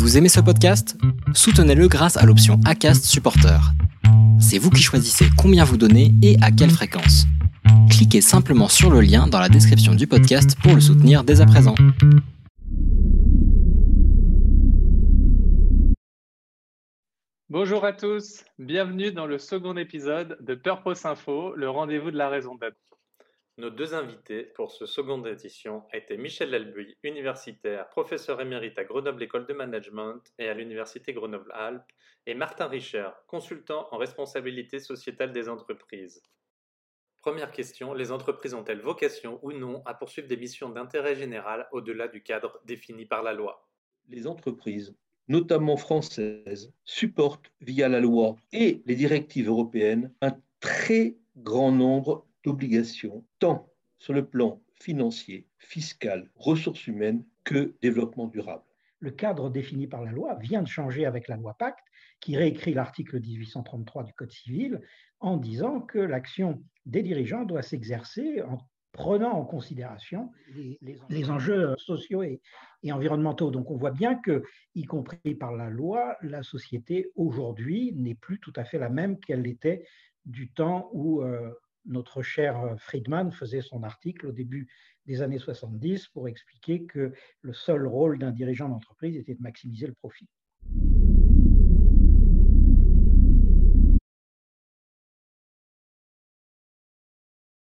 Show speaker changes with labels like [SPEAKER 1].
[SPEAKER 1] Vous aimez ce podcast? Soutenez-le grâce à l'option ACAST Supporter. C'est vous qui choisissez combien vous donnez et à quelle fréquence. Cliquez simplement sur le lien dans la description du podcast pour le soutenir dès à présent.
[SPEAKER 2] Bonjour à tous, bienvenue dans le second épisode de Purpose Info, le rendez-vous de la raison d'être.
[SPEAKER 3] Nos deux invités pour ce seconde édition étaient Michel Lelbuy, universitaire, professeur émérite à Grenoble École de Management et à l'Université Grenoble-Alpes, et Martin Richer, consultant en responsabilité sociétale des entreprises. Première question, les entreprises ont-elles vocation ou non à poursuivre des missions d'intérêt général au-delà du cadre défini par la loi?
[SPEAKER 4] Les entreprises, notamment françaises, supportent via la loi et les directives européennes un très grand nombre d'obligations, tant sur le plan financier, fiscal, ressources humaines que développement durable.
[SPEAKER 5] Le cadre défini par la loi vient de changer avec la loi Pacte, qui réécrit l'article 1833 du Code civil en disant que l'action des dirigeants doit s'exercer en prenant en considération les, enjeux sociaux et, et, environnementaux. Donc on voit bien que, y compris par la loi, la société aujourd'hui n'est plus tout à fait la même qu'elle l'était du temps où euh, notre cher euh, Friedman faisait son article au début des années 70 pour expliquer que le seul rôle d'un dirigeant d'entreprise était de maximiser le profit.